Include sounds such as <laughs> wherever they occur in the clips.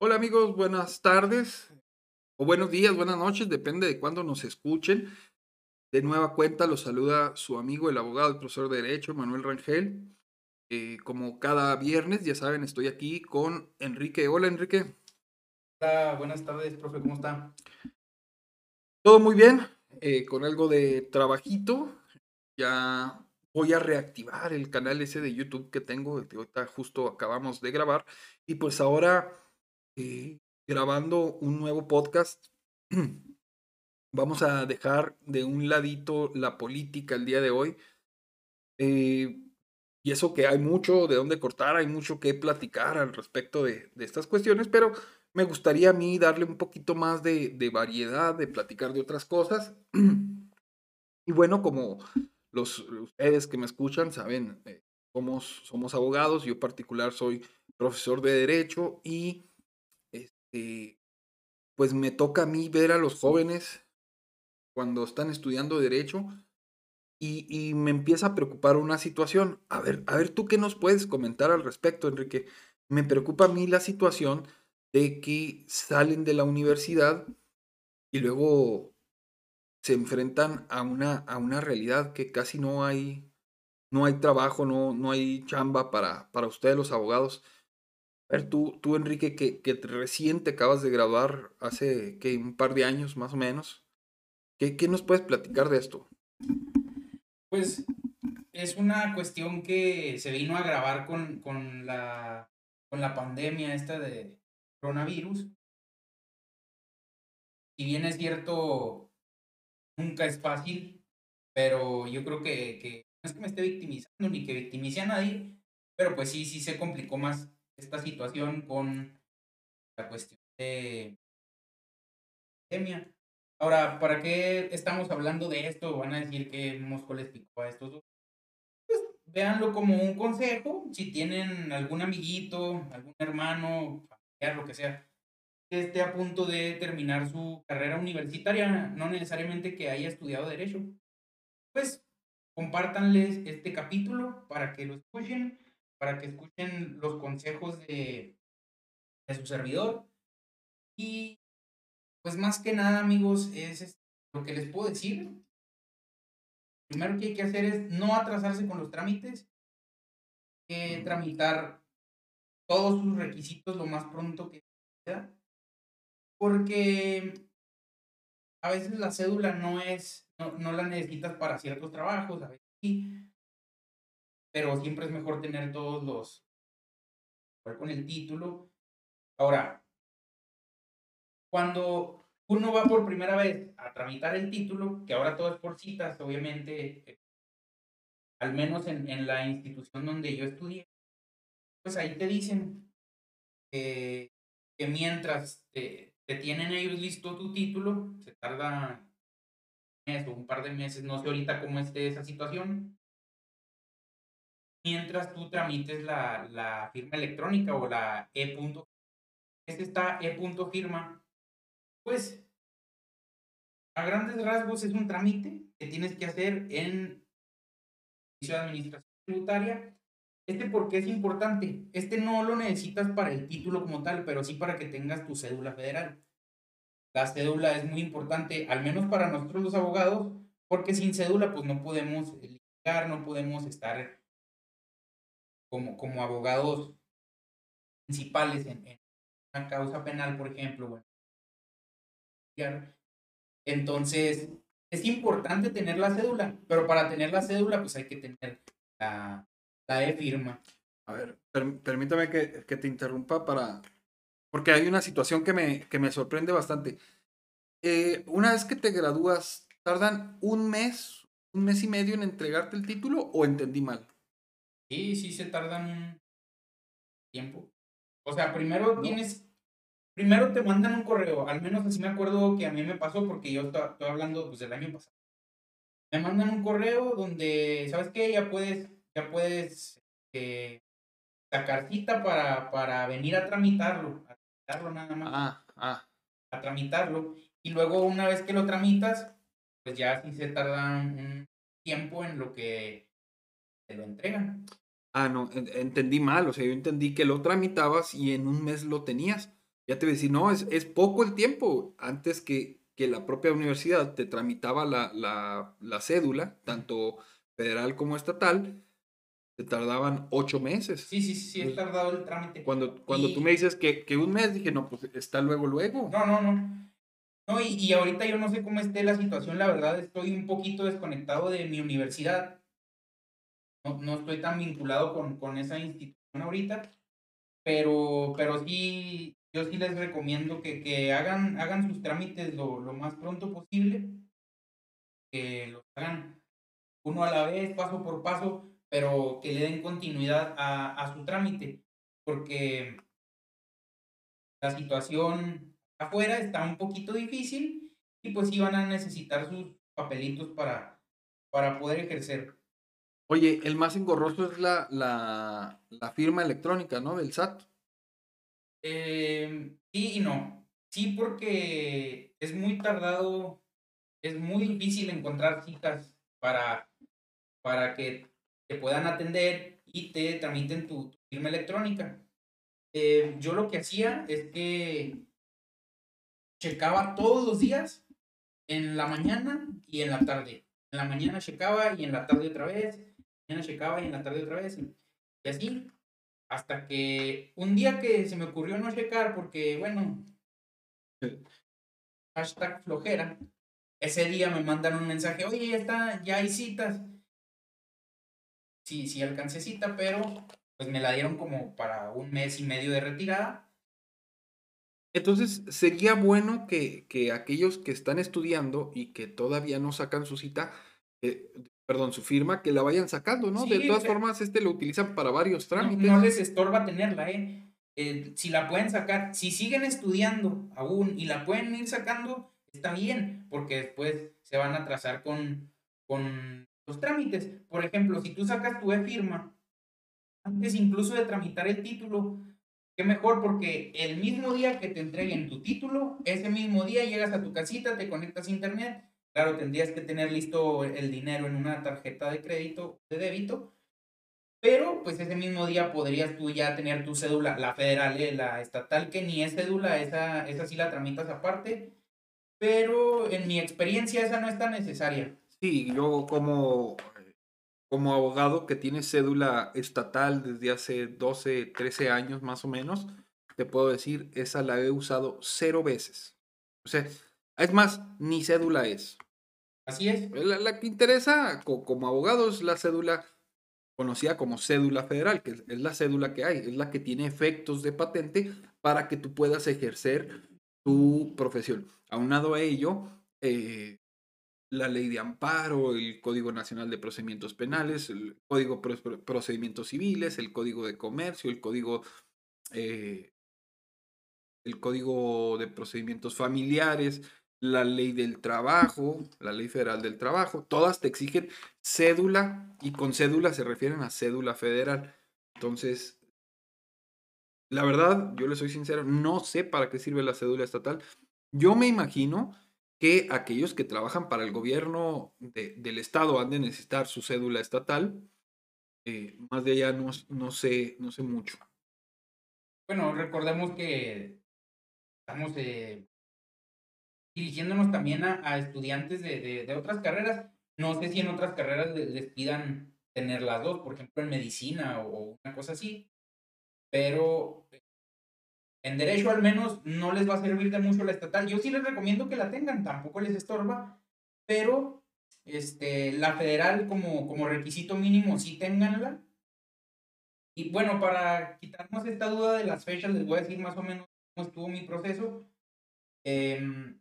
Hola amigos, buenas tardes o buenos días, buenas noches, depende de cuándo nos escuchen. De nueva cuenta los saluda su amigo, el abogado, el profesor de Derecho, Manuel Rangel. Eh, como cada viernes, ya saben, estoy aquí con Enrique. Hola Enrique. Hola, buenas tardes, profe, ¿cómo está? Todo muy bien, eh, con algo de trabajito. Ya voy a reactivar el canal ese de YouTube que tengo, que ahorita justo acabamos de grabar. Y pues ahora grabando un nuevo podcast. <clears throat> Vamos a dejar de un ladito la política el día de hoy. Eh, y eso que hay mucho de dónde cortar, hay mucho que platicar al respecto de, estas cuestiones, pero me gustaría a mí darle un poquito más de, variedad, de platicar de otras cosas. <clears throat> y bueno, como los ustedes que me escuchan saben, eh, somos, somos abogados, yo en particular soy profesor de derecho y este, pues me toca a mí ver a los jóvenes cuando están estudiando derecho y, y, me empieza a preocupar una situación. A ver, a ver, tú qué nos puedes comentar al respecto, Enrique. Me preocupa a mí la situación de que salen de la universidad y luego se enfrentan a una, a una realidad que casi no hay, no hay trabajo, no, no hay chamba para, para ustedes los abogados. A ver, tú, tú Enrique, que, que recién te acabas de graduar hace que un par de años más o menos, ¿qué, ¿qué nos puedes platicar de esto? Pues es una cuestión que se vino a grabar con, con, la, con la pandemia esta de coronavirus. Si bien es cierto, nunca es fácil, pero yo creo que, que no es que me esté victimizando ni que victimice a nadie, pero pues sí, sí se complicó más esta situación con la cuestión de pandemia. Ahora, ¿para qué estamos hablando de esto? Van a decir que Mosco les picó a estos dos. Pues véanlo como un consejo. Si tienen algún amiguito, algún hermano, familiar, lo que sea, que esté a punto de terminar su carrera universitaria, no necesariamente que haya estudiado Derecho, pues compártanles este capítulo para que lo escuchen para que escuchen los consejos de, de su servidor. Y pues más que nada, amigos, es lo que les puedo decir. Primero que hay que hacer es no atrasarse con los trámites, que tramitar todos sus requisitos lo más pronto que pueda, porque a veces la cédula no es, no, no la necesitas para ciertos trabajos, a veces sí, pero siempre es mejor tener todos los con el título. Ahora, cuando uno va por primera vez a tramitar el título, que ahora todo es por citas, obviamente, eh, al menos en, en la institución donde yo estudié, pues ahí te dicen que mientras te, te, tienen ellos listo tu título, se tarda un mes o un par de meses, no sé ahorita cómo esté esa situación, mientras tú tramites la, la firma electrónica o la e. Es esta e. firma, pues a grandes rasgos es un trámite que tienes que hacer en de administración tributaria. Este porque es importante. Este no lo necesitas para el título como tal, pero sí para que tengas tu cédula federal. La cédula es muy importante, al menos para nosotros los abogados, porque sin cédula pues no podemos litigar, no podemos estar como, como abogados principales en, una causa penal, por ejemplo. Bueno. Entonces, es importante tener la cédula, pero para tener la cédula, pues hay que tener la, la e-firma. A ver, permítame que, que, te interrumpa para... Porque hay una situación que me, que me sorprende bastante. Eh, una vez que te gradúas, ¿tardan un mes, un mes y medio en entregarte el título o entendí mal? Sí, sí se tardan un tiempo. O sea, primero tienes, primero te mandan un correo, al menos así me acuerdo que a mí me pasó porque yo estoy hablando pues del año pasado. Me mandan un correo donde, ¿sabes qué? Ya puedes, ya puedes eh, sacar cita para, para venir a tramitarlo, a tramitarlo nada más. Ah, ah. A tramitarlo. Y luego una vez que lo tramitas, pues ya sí se tarda un tiempo en lo que lo entregan. Ah, no, entendí mal, o sea, yo entendí que lo tramitabas y en un mes lo tenías. Ya te voy a decir, no, es, es poco el tiempo antes que, que la propia universidad te tramitaba la, la, la cédula, tanto federal como estatal, te tardaban ocho meses. Sí, sí, sí, he tardado el trámite. Cuando, cuando tú me dices que, que un mes, dije, no, pues está luego, luego. No, no, no. No, y, y ahorita yo no sé cómo esté la situación, la verdad estoy un poquito desconectado de mi universidad. No, no estoy tan vinculado con, con esa institución ahorita, pero, pero sí, yo sí les recomiendo que, que hagan, hagan sus trámites lo, lo más pronto posible, que los hagan uno a la vez, paso por paso, pero que le den continuidad a, a su trámite, porque la situación afuera está un poquito difícil y pues sí van a necesitar sus papelitos para, para poder ejercer. Oye, el más engorroso es la, la, la firma electrónica, ¿no? Del SAT. Eh, sí y no. Sí, porque es muy tardado, es muy difícil encontrar citas para, para que te puedan atender y te tramiten tu, firma electrónica. Eh, yo lo que hacía es que checaba todos los días, en la mañana y en la tarde. En la mañana checaba y en la tarde otra vez. Mañana checaba y en la tarde otra vez. Y, y así, hasta que un día que se me ocurrió no checar porque, bueno, hashtag flojera, ese día me mandan un mensaje, oye, ya está, ya hay citas. Sí, sí alcancé cita, pero pues me la dieron como para un mes y medio de retirada. Entonces, sería bueno que, que aquellos que están estudiando y que todavía no sacan su cita, eh, perdón, su firma, que la vayan sacando, ¿no? de todas sea- formas, este lo utilizan para varios trámites. no les estorba tenerla, ¿eh? Eh, Si la pueden sacar, si siguen estudiando aún y la pueden ir sacando, está bien, porque después se van a atrasar con, con los trámites. Por ejemplo, si tú sacas tu e-firma, antes incluso de tramitar el título, qué mejor, porque el mismo día que te entreguen tu título, ese mismo día llegas a tu casita, te conectas a internet. Claro, tendrías que tener listo el dinero en una tarjeta de crédito de débito, pero pues ese mismo día podrías tú ya tener tu cédula, la federal, eh, la estatal, que ni es cédula, esa, esa sí la tramitas aparte, pero en mi experiencia esa no es tan necesaria. Sí, yo como, como abogado que tiene cédula estatal desde hace 12, 13 años más o menos, te puedo decir, esa la he usado cero veces. O sea, es más, ni cédula es. Así es. La, que interesa co- como abogado es la cédula conocida como cédula federal, que es, la cédula que hay, es la que tiene efectos de patente para que tú puedas ejercer tu profesión. Aunado a ello, eh, la ley de amparo, el Código Nacional de Procedimientos Penales, el Código de Pro- Pro- Procedimientos Civiles, el Código de Comercio, el Código, eh, el Código de Procedimientos Familiares, la ley del trabajo, la ley federal del trabajo, todas te exigen cédula y con cédula se refieren a cédula federal. Entonces, la verdad, yo le soy sincero, no sé para qué sirve la cédula estatal. Yo me imagino que aquellos que trabajan para el gobierno de- del estado han de necesitar su cédula estatal. Eh, más de allá no, no sé, no sé mucho. Bueno, recordemos que estamos eh, dirigiéndonos también a, a estudiantes de, de- otras carreras. No sé si en otras carreras les, pidan tener las dos, por ejemplo, en medicina o, una cosa así, pero eh, en derecho al menos no les va a servir de mucho la estatal. Yo sí les recomiendo que la tengan, tampoco les estorba, pero este, la federal como, como requisito mínimo sí ténganla. Y bueno, para quitarnos esta duda de las fechas, les voy a decir más o menos cómo estuvo mi proceso. Em,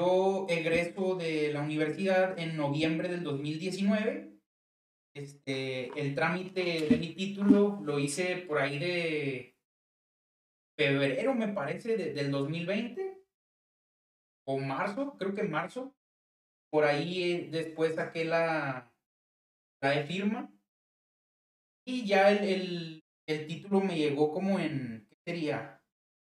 yo egreso de la universidad en noviembre del 2019. Este, el trámite de mi título lo hice por ahí de febrero, me parece, de- del 2020. O marzo, creo que marzo. Por ahí eh, después saqué la, la de firma. Y ya el, el, el título me llegó como en, ¿qué sería?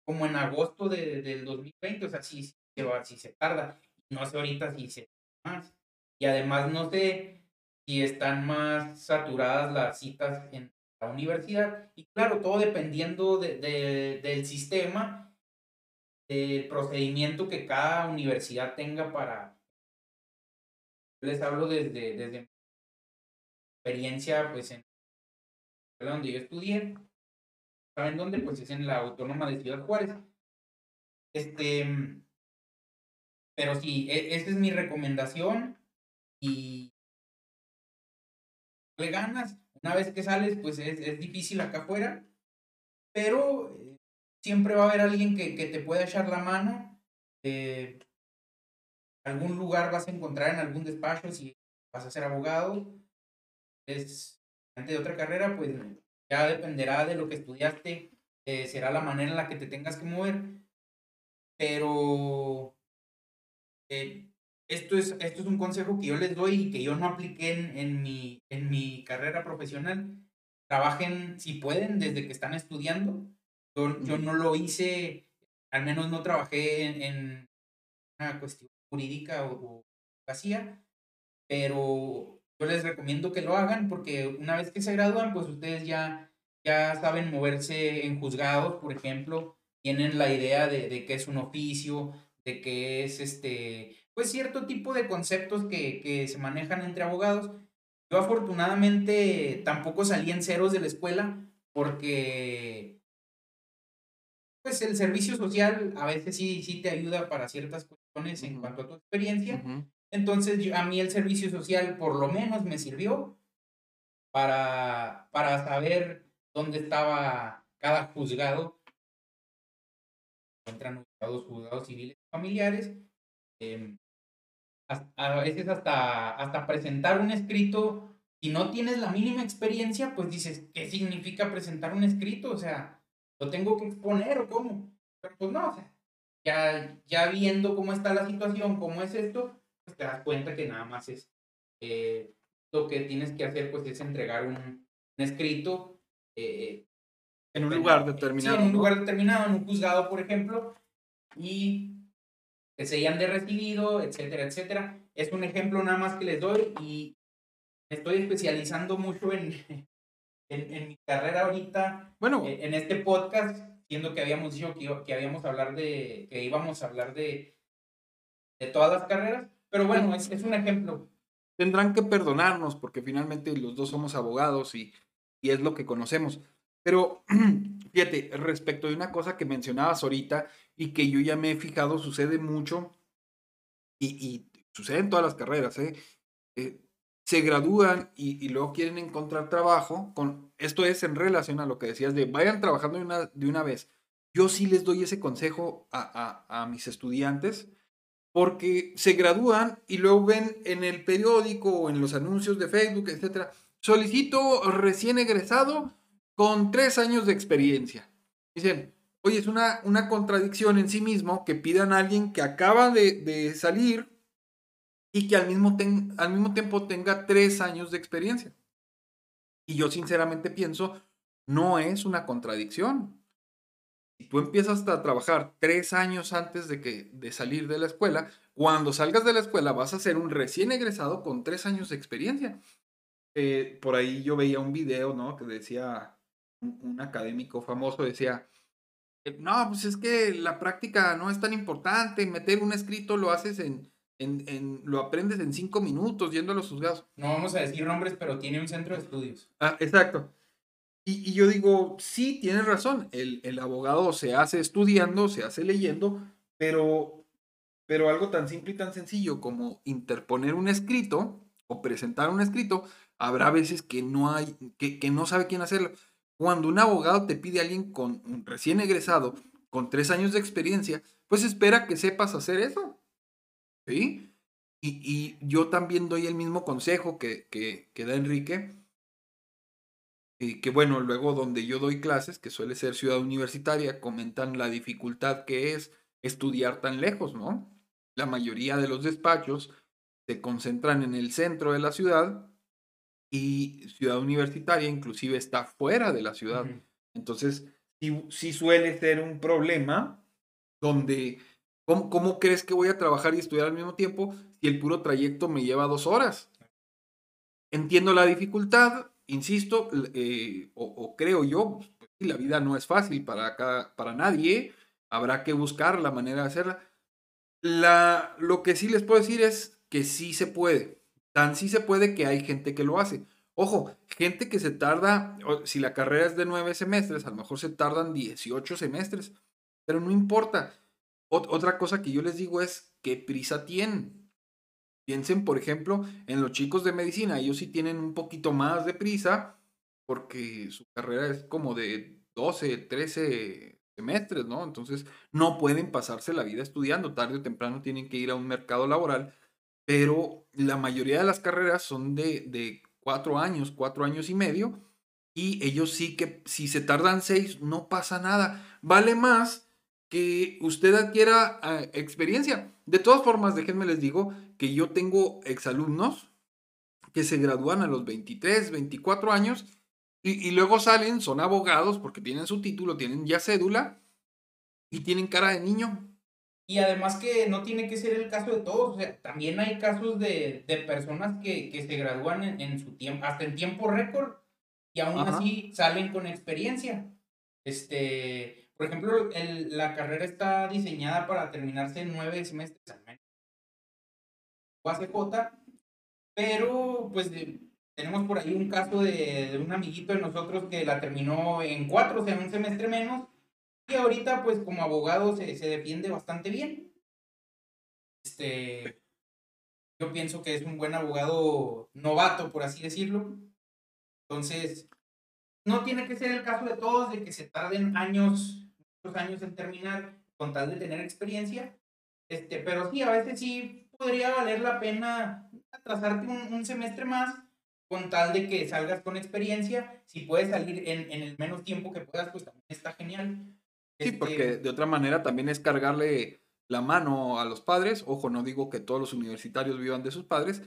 Como en agosto de, del 2020, o sea, sí, va, sí se tarda. No sé ahorita si se más. Y además no sé si están más saturadas las citas en la universidad. Y claro, todo dependiendo de, del sistema, del procedimiento que cada universidad tenga para... Les hablo desde, desde mi experiencia, pues en donde yo estudié. ¿Saben dónde? Pues es en la Autónoma de Ciudad Juárez. Este, pero sí, e, esa es mi recomendación y le ganas. Una vez que sales, pues es, es difícil acá afuera, pero eh, siempre va a haber alguien que, que te pueda echar la mano. Eh, algún lugar vas a encontrar en algún despacho si vas a ser abogado. Es de otra carrera, pues ya dependerá de lo que estudiaste, eh, será la manera en la que te tengas que mover. Pero eh, esto, es, esto es un consejo que yo les doy y que yo no apliqué en, en, mi, en mi carrera profesional. Trabajen, si pueden, desde que están estudiando. Yo, yo no lo hice, al menos no trabajé en, en una cuestión jurídica o, o hacía, pero yo les recomiendo que lo hagan porque una vez que se gradúan, pues ustedes ya, ya saben moverse en juzgados, por ejemplo, tienen la idea de, de qué es un oficio, de qué es este, pues cierto tipo de conceptos que, que se manejan entre abogados. Yo afortunadamente tampoco salí en ceros de la escuela porque pues el servicio social a veces sí, sí te ayuda para ciertas cuestiones en cuanto a tu experiencia. Entonces, a mí el servicio social por lo menos me sirvió para, para saber dónde estaba cada juzgado. Encuentran juzgados, civiles y familiares. Em, a veces hasta, hasta presentar un escrito, si no tienes la mínima experiencia, pues dices, ¿qué significa presentar un escrito? O sea, ¿lo tengo que exponer o cómo? Pero pues no, o sea, ya, ya viendo cómo está la situación, cómo es esto, pues te das cuenta que nada más es eh, lo que tienes que hacer, pues es entregar un, escrito. Eh, en un lugar determinado. Sí, en un lugar determinado, en un juzgado, por ejemplo, y que se hayan de recibido, etcétera, etcétera. Es un ejemplo nada más que les doy y me estoy especializando mucho en, <laughs> en, mi carrera ahorita. Bueno. Eh, en, este podcast, siendo que habíamos dicho que, que, habíamos hablar de, que íbamos a hablar de, de todas las carreras. Pero bueno, es, es un ejemplo. Tendrán que perdonarnos porque finalmente los dos somos abogados y, y es lo que conocemos. Pero <clears throat> fíjate, respecto de una cosa que mencionabas ahorita y que yo ya me he fijado, sucede mucho y, y sucede en todas las carreras, ¿eh? eh se gradúan y, y, luego quieren encontrar trabajo. Con, esto es en relación a lo que decías de vayan trabajando de una, de una vez. Yo sí les doy ese consejo a, a, a mis estudiantes porque se gradúan y luego ven en el periódico o en los anuncios de Facebook, etcétera, solicito recién egresado con tres años de experiencia. Dicen, oye, es una, una contradicción en sí mismo que pidan a alguien que acaba de, salir y que al mismo, al mismo tiempo tenga tres años de experiencia. Y yo sinceramente pienso, no es una contradicción si tú empiezas a trabajar tres años antes de, que, de salir de la escuela, cuando salgas de la escuela vas a ser un recién egresado con tres años de experiencia. Eh, por ahí yo veía un video, ¿no? Que decía, un, académico famoso decía, no, pues es que la práctica no es tan importante, meter un escrito lo haces en, en, en, lo aprendes en cinco minutos yendo a los juzgados. No vamos a decir nombres, pero tiene un centro de estudios. Ah, exacto. Y, yo digo, sí, tienes razón, el, el, abogado se hace estudiando, se hace leyendo, pero, pero algo tan simple y tan sencillo como interponer un escrito o presentar un escrito, habrá veces que no hay, que, que no sabe quién hacerlo. Cuando un abogado te pide a alguien con un recién egresado, con tres años de experiencia, pues espera que sepas hacer eso. ¿Sí? Y, yo también doy el mismo consejo que, que, que da Enrique y que bueno, luego donde yo doy clases, que suele ser ciudad universitaria, comentan la dificultad que es estudiar tan lejos, ¿no? La mayoría de los despachos se concentran en el centro de la ciudad y ciudad universitaria inclusive está fuera de la ciudad. Entonces, sí, sí, suele ser un problema donde, ¿cómo, ¿cómo crees que voy a trabajar y estudiar al mismo tiempo si el puro trayecto me lleva dos horas? Entiendo la dificultad, insisto, eh, o, creo yo, pues, la vida no es fácil para, para nadie, habrá que buscar la manera de hacerla. La, lo que sí les puedo decir es que sí se puede. Tan sí se puede que hay gente que lo hace. Ojo, gente que se tarda, si la carrera es de nueve semestres, a lo mejor se tardan 18 semestres, pero no importa. otra cosa que yo les digo es, ¿qué prisa tienen? Piensen, por ejemplo, en los chicos de medicina, ellos sí tienen un poquito más de prisa porque su carrera es como de 12, 13 semestres, ¿no? Entonces no pueden pasarse la vida estudiando, tarde o temprano tienen que ir a un mercado laboral, pero la mayoría de las carreras son de, de cuatro años, cuatro años y medio, y ellos sí que si se tardan seis, no pasa nada. Vale más que usted adquiera ah, experiencia. De todas formas, déjenme les digo que yo tengo exalumnos que se gradúan a los 23, 24 años y, y, luego salen, son abogados porque tienen su título, tienen ya cédula y tienen cara de niño. Y además que no tiene que ser el caso de todos, o sea, también hay casos de, de personas que, que, se gradúan en, en, su tiempo, hasta en tiempo récord, y aún así salen con experiencia. Este, por ejemplo, el, la carrera está diseñada para terminarse en nueve semestres al menos. ACJ, pero pues tenemos por ahí un caso de, de, un amiguito de nosotros que la terminó en cuatro, o sea, un semestre menos, y ahorita, pues, como abogado se, se defiende bastante bien. Este, yo pienso que es un buen abogado novato, por así decirlo. Entonces, no tiene que ser el caso de todos, de que se tarden años, muchos años en terminar, con tal de tener experiencia. Este, pero sí, a veces sí podría valer la pena atrasarte un, un semestre más con tal de que salgas con experiencia. Si puedes salir en, en el menos tiempo que puedas, pues también está genial. Sí, porque de otra manera también es cargarle la mano a los padres. Ojo, no digo que todos los universitarios vivan de sus padres,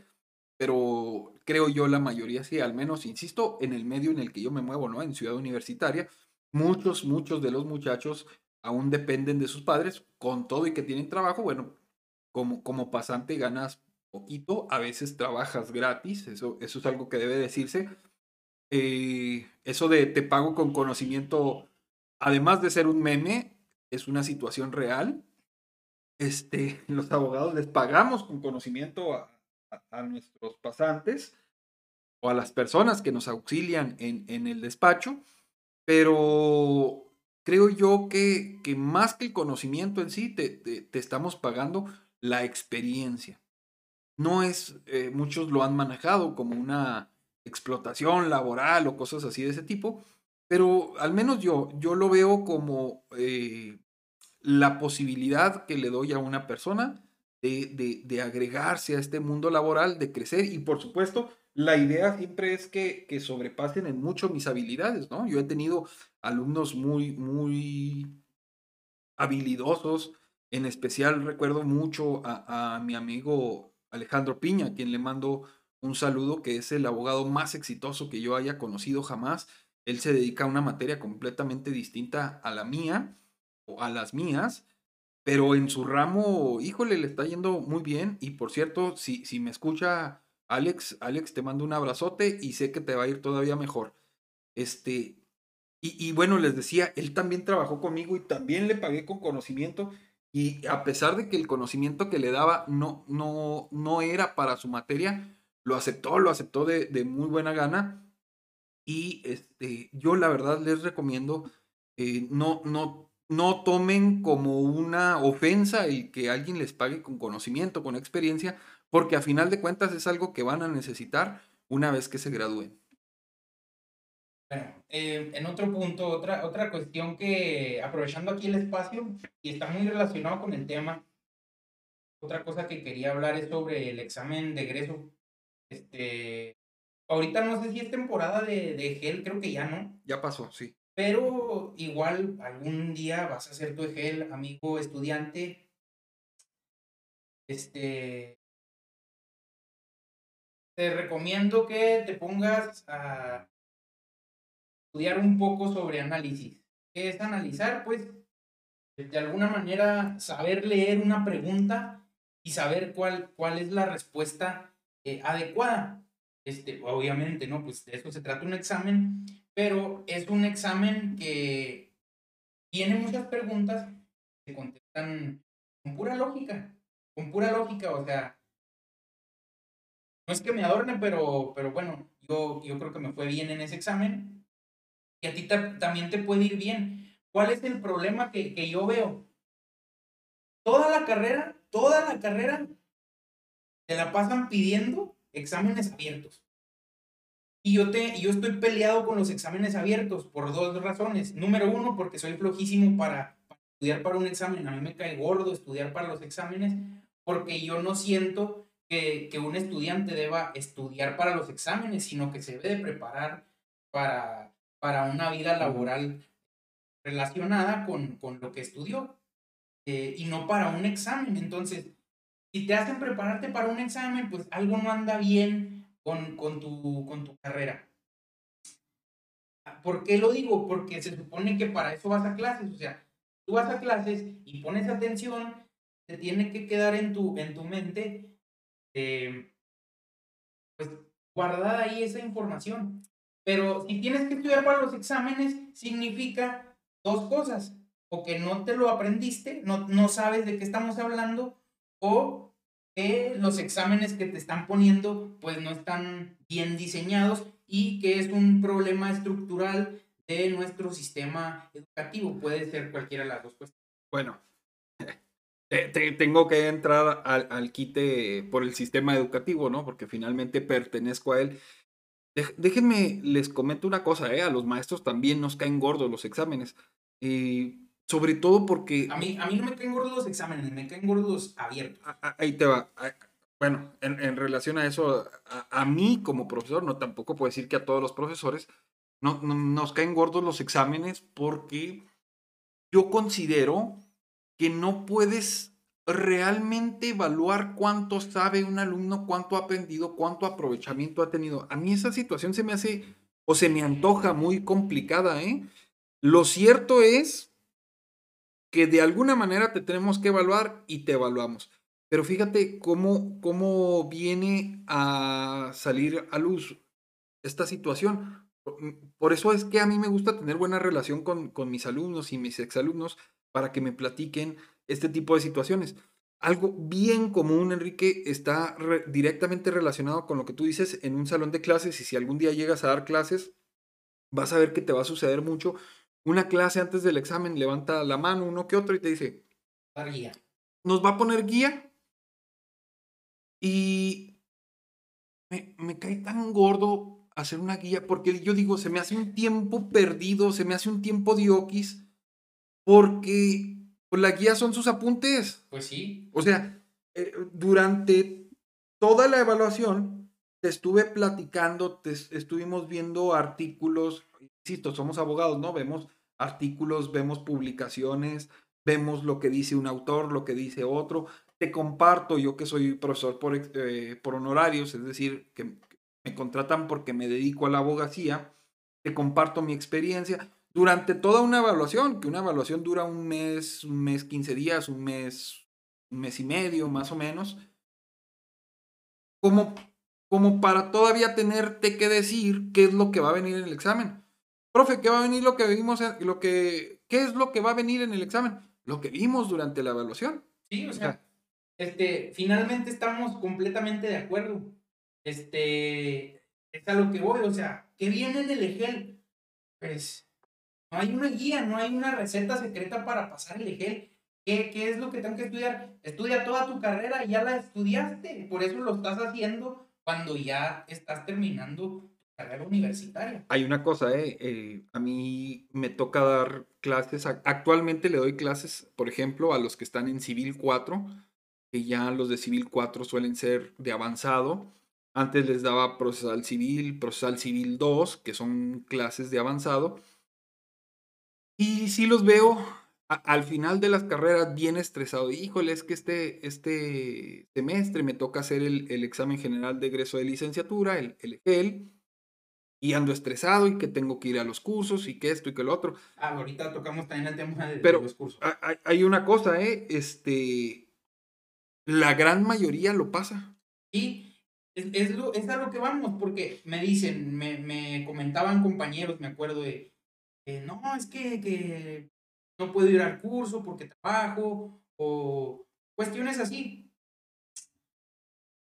pero creo yo la mayoría sí, al menos, insisto, en el medio en el que yo me muevo, ¿no? En ciudad universitaria, muchos, muchos de los muchachos aún dependen de sus padres, con todo y que tienen trabajo, bueno, como, como pasante ganas poquito, a veces trabajas gratis, eso, eso es algo que debe decirse. Eh, eso de te pago con conocimiento además de ser un meme, es una situación real. Este, <laughs> los abogados les pagamos con conocimiento a, nuestros pasantes o a las personas que nos auxilian en, en el despacho, pero creo yo que, que, más que el conocimiento en sí, te, te, estamos pagando la experiencia. No es, eh, muchos lo han manejado como una explotación laboral o cosas así de ese tipo, pero al menos yo, yo lo veo como eh, la posibilidad que le doy a una persona de, de, agregarse a este mundo laboral, de crecer y por supuesto la idea siempre es que, que, sobrepasen en mucho mis habilidades, ¿no? Yo he tenido alumnos muy, muy habilidosos, en especial recuerdo mucho a, a mi amigo Alejandro Piña, a quien le mando un saludo, que es el abogado más exitoso que yo haya conocido jamás él se dedica a una materia completamente distinta a la mía o a las mías, pero en su ramo, híjole, le está yendo muy bien. Y por cierto, si, si me escucha Alex, Alex, te mando un abrazote y sé que te va a ir todavía mejor. Este, y, y bueno, les decía, él también trabajó conmigo y también le pagué con conocimiento. Y a pesar de que el conocimiento que le daba no, no, no era para su materia, lo aceptó, lo aceptó de, de muy buena gana y este, yo la verdad les recomiendo, eh, no, no, no tomen como una ofensa el que alguien les pague con conocimiento, con experiencia, porque a final de cuentas es algo que van a necesitar una vez que se gradúen. Bueno, eh, en otro punto, otra, otra cuestión que, aprovechando aquí el espacio, y está muy relacionado con el tema, otra cosa que quería hablar es sobre el examen de egreso. Este, Ahorita no sé si es temporada de, de gel, creo que ya no. Ya pasó, sí. Pero igual algún día vas a hacer tu gel, amigo estudiante. Este. Te recomiendo que te pongas a estudiar un poco sobre análisis. ¿Qué es analizar? Pues de alguna manera saber leer una pregunta y saber cuál, cuál es la respuesta eh, adecuada. Este, obviamente, ¿no? Pues de eso se trata un examen, pero es un examen que tiene muchas preguntas que contestan con pura lógica, con pura lógica, o sea, no es que me adorne, pero, pero bueno, yo, yo creo que me fue bien en ese examen y a ti también te puede ir bien. ¿Cuál es el problema que, que yo veo? Toda la carrera, toda la carrera, te la pasan pidiendo exámenes abiertos. Y yo, te, yo estoy peleado con los exámenes abiertos por dos razones. Número uno, porque soy flojísimo para, para estudiar para un examen. A mí me cae gordo estudiar para los exámenes porque yo no siento que, que, un estudiante deba estudiar para los exámenes, sino que se debe de preparar para, para una vida laboral relacionada con, con lo que estudió eh, y no para un examen. Entonces, si te hacen prepararte para un examen, pues algo no anda bien con, con, tu, con tu carrera. ¿Por qué lo digo? Porque se supone que para eso vas a clases. O sea, tú vas a clases y pones atención, te tiene que quedar en tu, en tu mente eh, pues guardada ahí esa información. Pero si tienes que estudiar para los exámenes, significa dos cosas. O que no te lo aprendiste, no, no sabes de qué estamos hablando, o que los exámenes que te están poniendo pues no están bien diseñados y que es un problema estructural de nuestro sistema educativo. Puede ser cualquiera de las dos cuestiones. Bueno, <laughs> tengo que entrar al, quite por el sistema educativo, ¿no? Porque finalmente pertenezco a él. déjenme, les comento una cosa, ¿eh? A los maestros también nos caen gordos los exámenes. y sobre todo porque... A mí, a mí no me caen gordos los exámenes, me caen gordos abiertos. Ahí te va. Bueno, en, en relación a eso, a, mí como profesor, no tampoco puedo decir que a todos los profesores, no, nos caen gordos los exámenes porque yo considero que no puedes realmente evaluar cuánto sabe un alumno, cuánto ha aprendido, cuánto aprovechamiento ha tenido. A mí esa situación se me hace o se me antoja muy complicada, ¿eh? Lo cierto es que de alguna manera te tenemos que evaluar y te evaluamos. Pero fíjate cómo, cómo viene a salir a luz esta situación. Por eso es que a mí me gusta tener buena relación con, con mis alumnos y mis exalumnos para que me platiquen este tipo de situaciones. Algo bien común, Enrique, está directamente relacionado con lo que tú dices en un salón de clases y si algún día llegas a dar clases, vas a ver que te va a suceder mucho. Una clase antes del examen levanta la mano uno que otro y te dice, guía. ¿Nos va a poner guía? Y me, me cae tan gordo hacer una guía porque yo digo, se me hace un tiempo perdido, se me hace un tiempo de oquis porque pues, la guía son sus apuntes. Pues sí. O sea, eh, durante toda la evaluación te estuve platicando, te estuvimos viendo artículos, insisto, somos abogados, ¿no? Vemos artículos, vemos publicaciones, vemos lo que dice un autor, lo que dice otro. Te comparto, yo que soy profesor por, eh, por honorarios, es decir, que me contratan porque me dedico a la abogacía, te comparto mi experiencia durante toda una evaluación, que una evaluación dura un mes, un mes, 15 días, un mes, un mes y medio, más o menos, como, como para todavía tenerte que decir qué es lo que va a venir en el examen. Profe, ¿qué va a venir lo que vimos, lo que, qué es lo que va a venir en el examen? Lo que vimos durante la evaluación. Sí, o sea, este, finalmente estamos completamente de acuerdo. Este, es a lo que voy, o sea, ¿qué viene en el EGEL? Pues no hay una guía, no hay una receta secreta para pasar el EGEL. ¿Qué, ¿Qué, es lo que tengo que estudiar? Estudia toda tu carrera y ya la estudiaste. Por eso lo estás haciendo cuando ya estás terminando carrera universitaria. Hay una cosa, eh, eh, a mí me toca dar clases. Actualmente le doy clases, por ejemplo, a los que están en Civil 4, que ya los de Civil 4 suelen ser de avanzado. Antes les daba Procesal Civil, Procesal Civil 2, que son clases de avanzado y sí los veo al final de las carreras bien estresado. Híjole, es que este, este semestre me toca hacer el, examen general de egreso de licenciatura, el, el EGEL, y ando estresado y que tengo que ir a los cursos y que esto y que lo otro. Ah, ahorita tocamos también el tema de, Pero los cursos. Hay, hay una cosa, ¿eh? Este, la gran mayoría lo pasa. Y es, es, lo, es a lo que vamos, porque me dicen, me, me comentaban compañeros, me acuerdo de, no, es que, que no puedo ir al curso porque trabajo, o cuestiones así.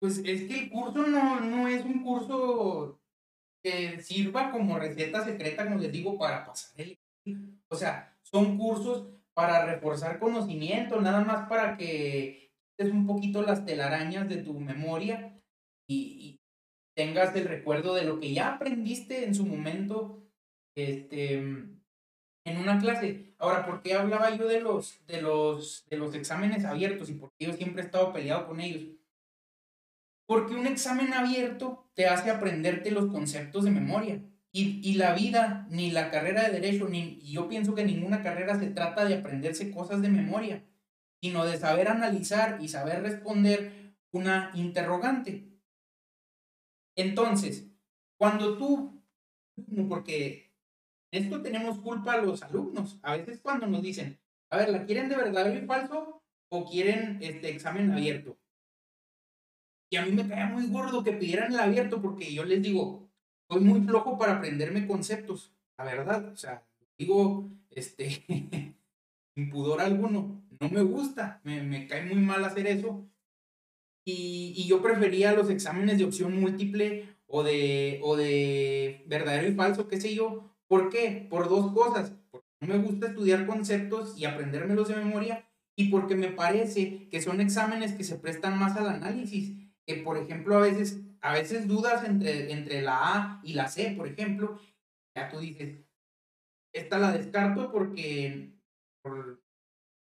Pues es que el curso no, no es un curso que sirva como receta secreta, como les digo, para pasar el... O sea, son cursos para reforzar conocimiento, nada más para que es un poquito las telarañas de tu memoria y, tengas el recuerdo de lo que ya aprendiste en su momento este, en una clase. Ahora, ¿por qué hablaba yo de los, de los, de los exámenes abiertos y por qué yo siempre he estado peleado con ellos? Porque un examen abierto te hace aprenderte los conceptos de memoria. Y, y, la vida, ni la carrera de derecho, ni yo pienso que ninguna carrera se trata de aprenderse cosas de memoria, sino de saber analizar y saber responder una interrogante. Entonces, cuando tú, porque esto tenemos culpa a los alumnos, a veces cuando nos dicen, a ver, ¿la quieren de verdadero y falso o quieren este examen abierto? Y a mí me caía muy gordo que pidieran el abierto porque yo les digo, soy muy flojo para aprenderme conceptos, la verdad. O sea, digo, este, <laughs> sin pudor alguno, no me gusta, me, me cae muy mal hacer eso. Y, y, yo prefería los exámenes de opción múltiple o de, o de verdadero y falso, qué sé yo. ¿Por qué? Por dos cosas. Porque no me gusta estudiar conceptos y aprendérmelos de memoria y porque me parece que son exámenes que se prestan más al análisis que por ejemplo a veces, a veces dudas entre, entre la A y la C, por ejemplo, ya tú dices, esta la descarto porque por,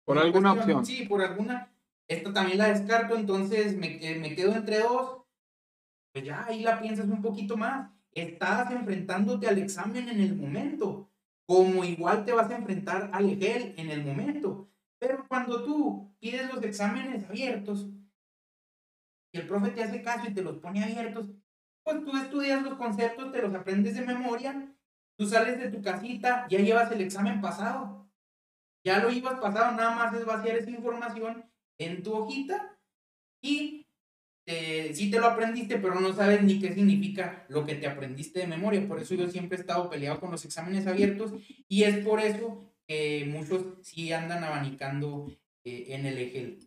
por alguna opción. Sí, por alguna. Esta también la descarto, entonces me, me quedo entre dos. Pues ya ahí la piensas un poquito más. Estás enfrentándote al examen en el momento, como igual te vas a enfrentar al EGEL en el momento. Pero cuando tú pides los exámenes abiertos, y el profe te hace caso y te los pone abiertos, pues tú estudias los conceptos, te los aprendes de memoria, tú sales de tu casita, ya llevas el examen pasado, ya lo ibas pasado, nada más es vaciar esa información en tu hojita y eh, sí te lo aprendiste, pero no sabes ni qué significa lo que te aprendiste de memoria. Por eso yo siempre he estado peleado con los exámenes abiertos y es por eso que muchos sí andan abanicando eh, en el eje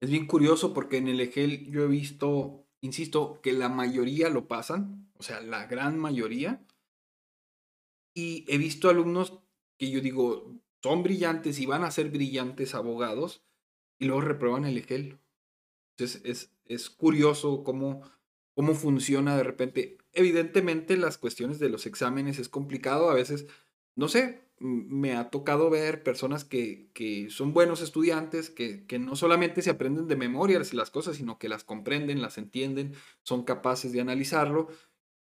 es bien curioso porque en el EGEL yo he visto, insisto, que la mayoría lo pasan, o sea, la gran mayoría. Y he visto alumnos que yo digo, son brillantes y van a ser brillantes abogados y luego reprueban el EGEL. Entonces es, es curioso cómo, cómo funciona de repente. Evidentemente las cuestiones de los exámenes es complicado, a veces, no sé, me ha tocado ver personas que, que son buenos estudiantes, que, que, no solamente se aprenden de memoria las cosas, sino que las comprenden, las entienden, son capaces de analizarlo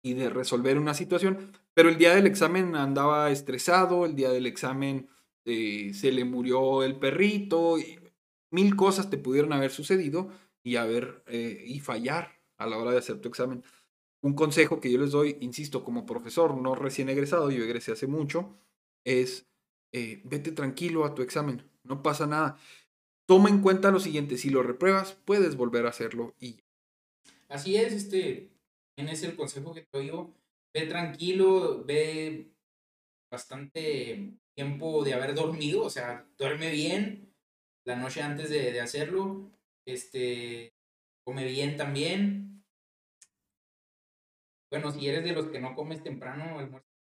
y de resolver una situación. Pero el día del examen andaba estresado, el día del examen eh, se le murió el perrito, mil cosas te pudieron haber sucedido y, haber, eh, y fallar a la hora de hacer tu examen. Un consejo que yo les doy, insisto, como profesor, no recién egresado, yo egresé hace mucho, es eh, vete tranquilo a tu examen, no pasa nada. Toma en cuenta lo siguiente, si lo repruebas, puedes volver a hacerlo y Así es, este, en el consejo que te yo, ve tranquilo, ve bastante tiempo de haber dormido, o sea, duerme bien la noche antes de, de hacerlo, este, come bien también. Bueno, si eres de los que no comes temprano, almuerzo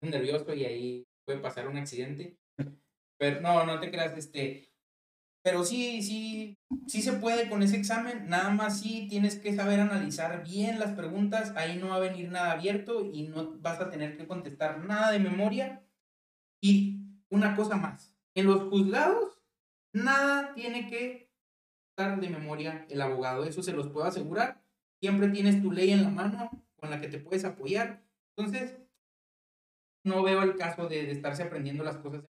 nervioso y ahí puede pasar un accidente. Pero no, no te creas, este. Pero sí, sí, sí se puede con ese examen. Nada más sí tienes que saber analizar bien las preguntas. Ahí no va a venir nada abierto y no vas a tener que contestar nada de memoria. Y una cosa más. En los juzgados, nada tiene que estar de memoria el abogado. Eso se los puedo asegurar. Siempre tienes tu ley en la mano con la que te puedes apoyar. Entonces, no veo el caso de, estarse aprendiendo las cosas.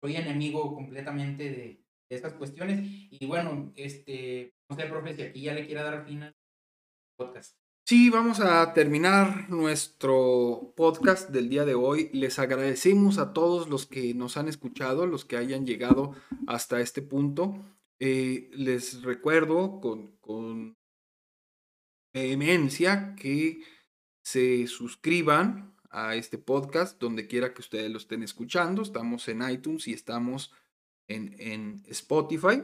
Soy enemigo completamente de, esas cuestiones. Y bueno, este, no sé, profe, si aquí ya le quiera dar fin al podcast. Sí, vamos a terminar nuestro podcast del día de hoy. Les agradecemos a todos los que nos han escuchado, los que hayan llegado hasta este punto. Eh, les recuerdo con, con vehemencia que se suscriban a este podcast donde quiera que ustedes lo estén escuchando. Estamos en iTunes y estamos en, en Spotify.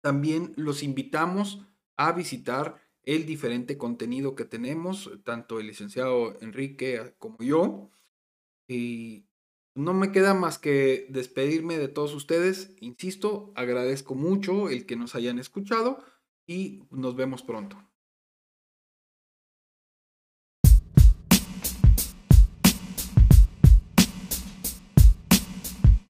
También los invitamos a visitar el diferente contenido que tenemos, tanto el licenciado Enrique como yo. Y no me queda más que despedirme de todos ustedes. Insisto, agradezco mucho el que nos hayan escuchado y nos vemos pronto.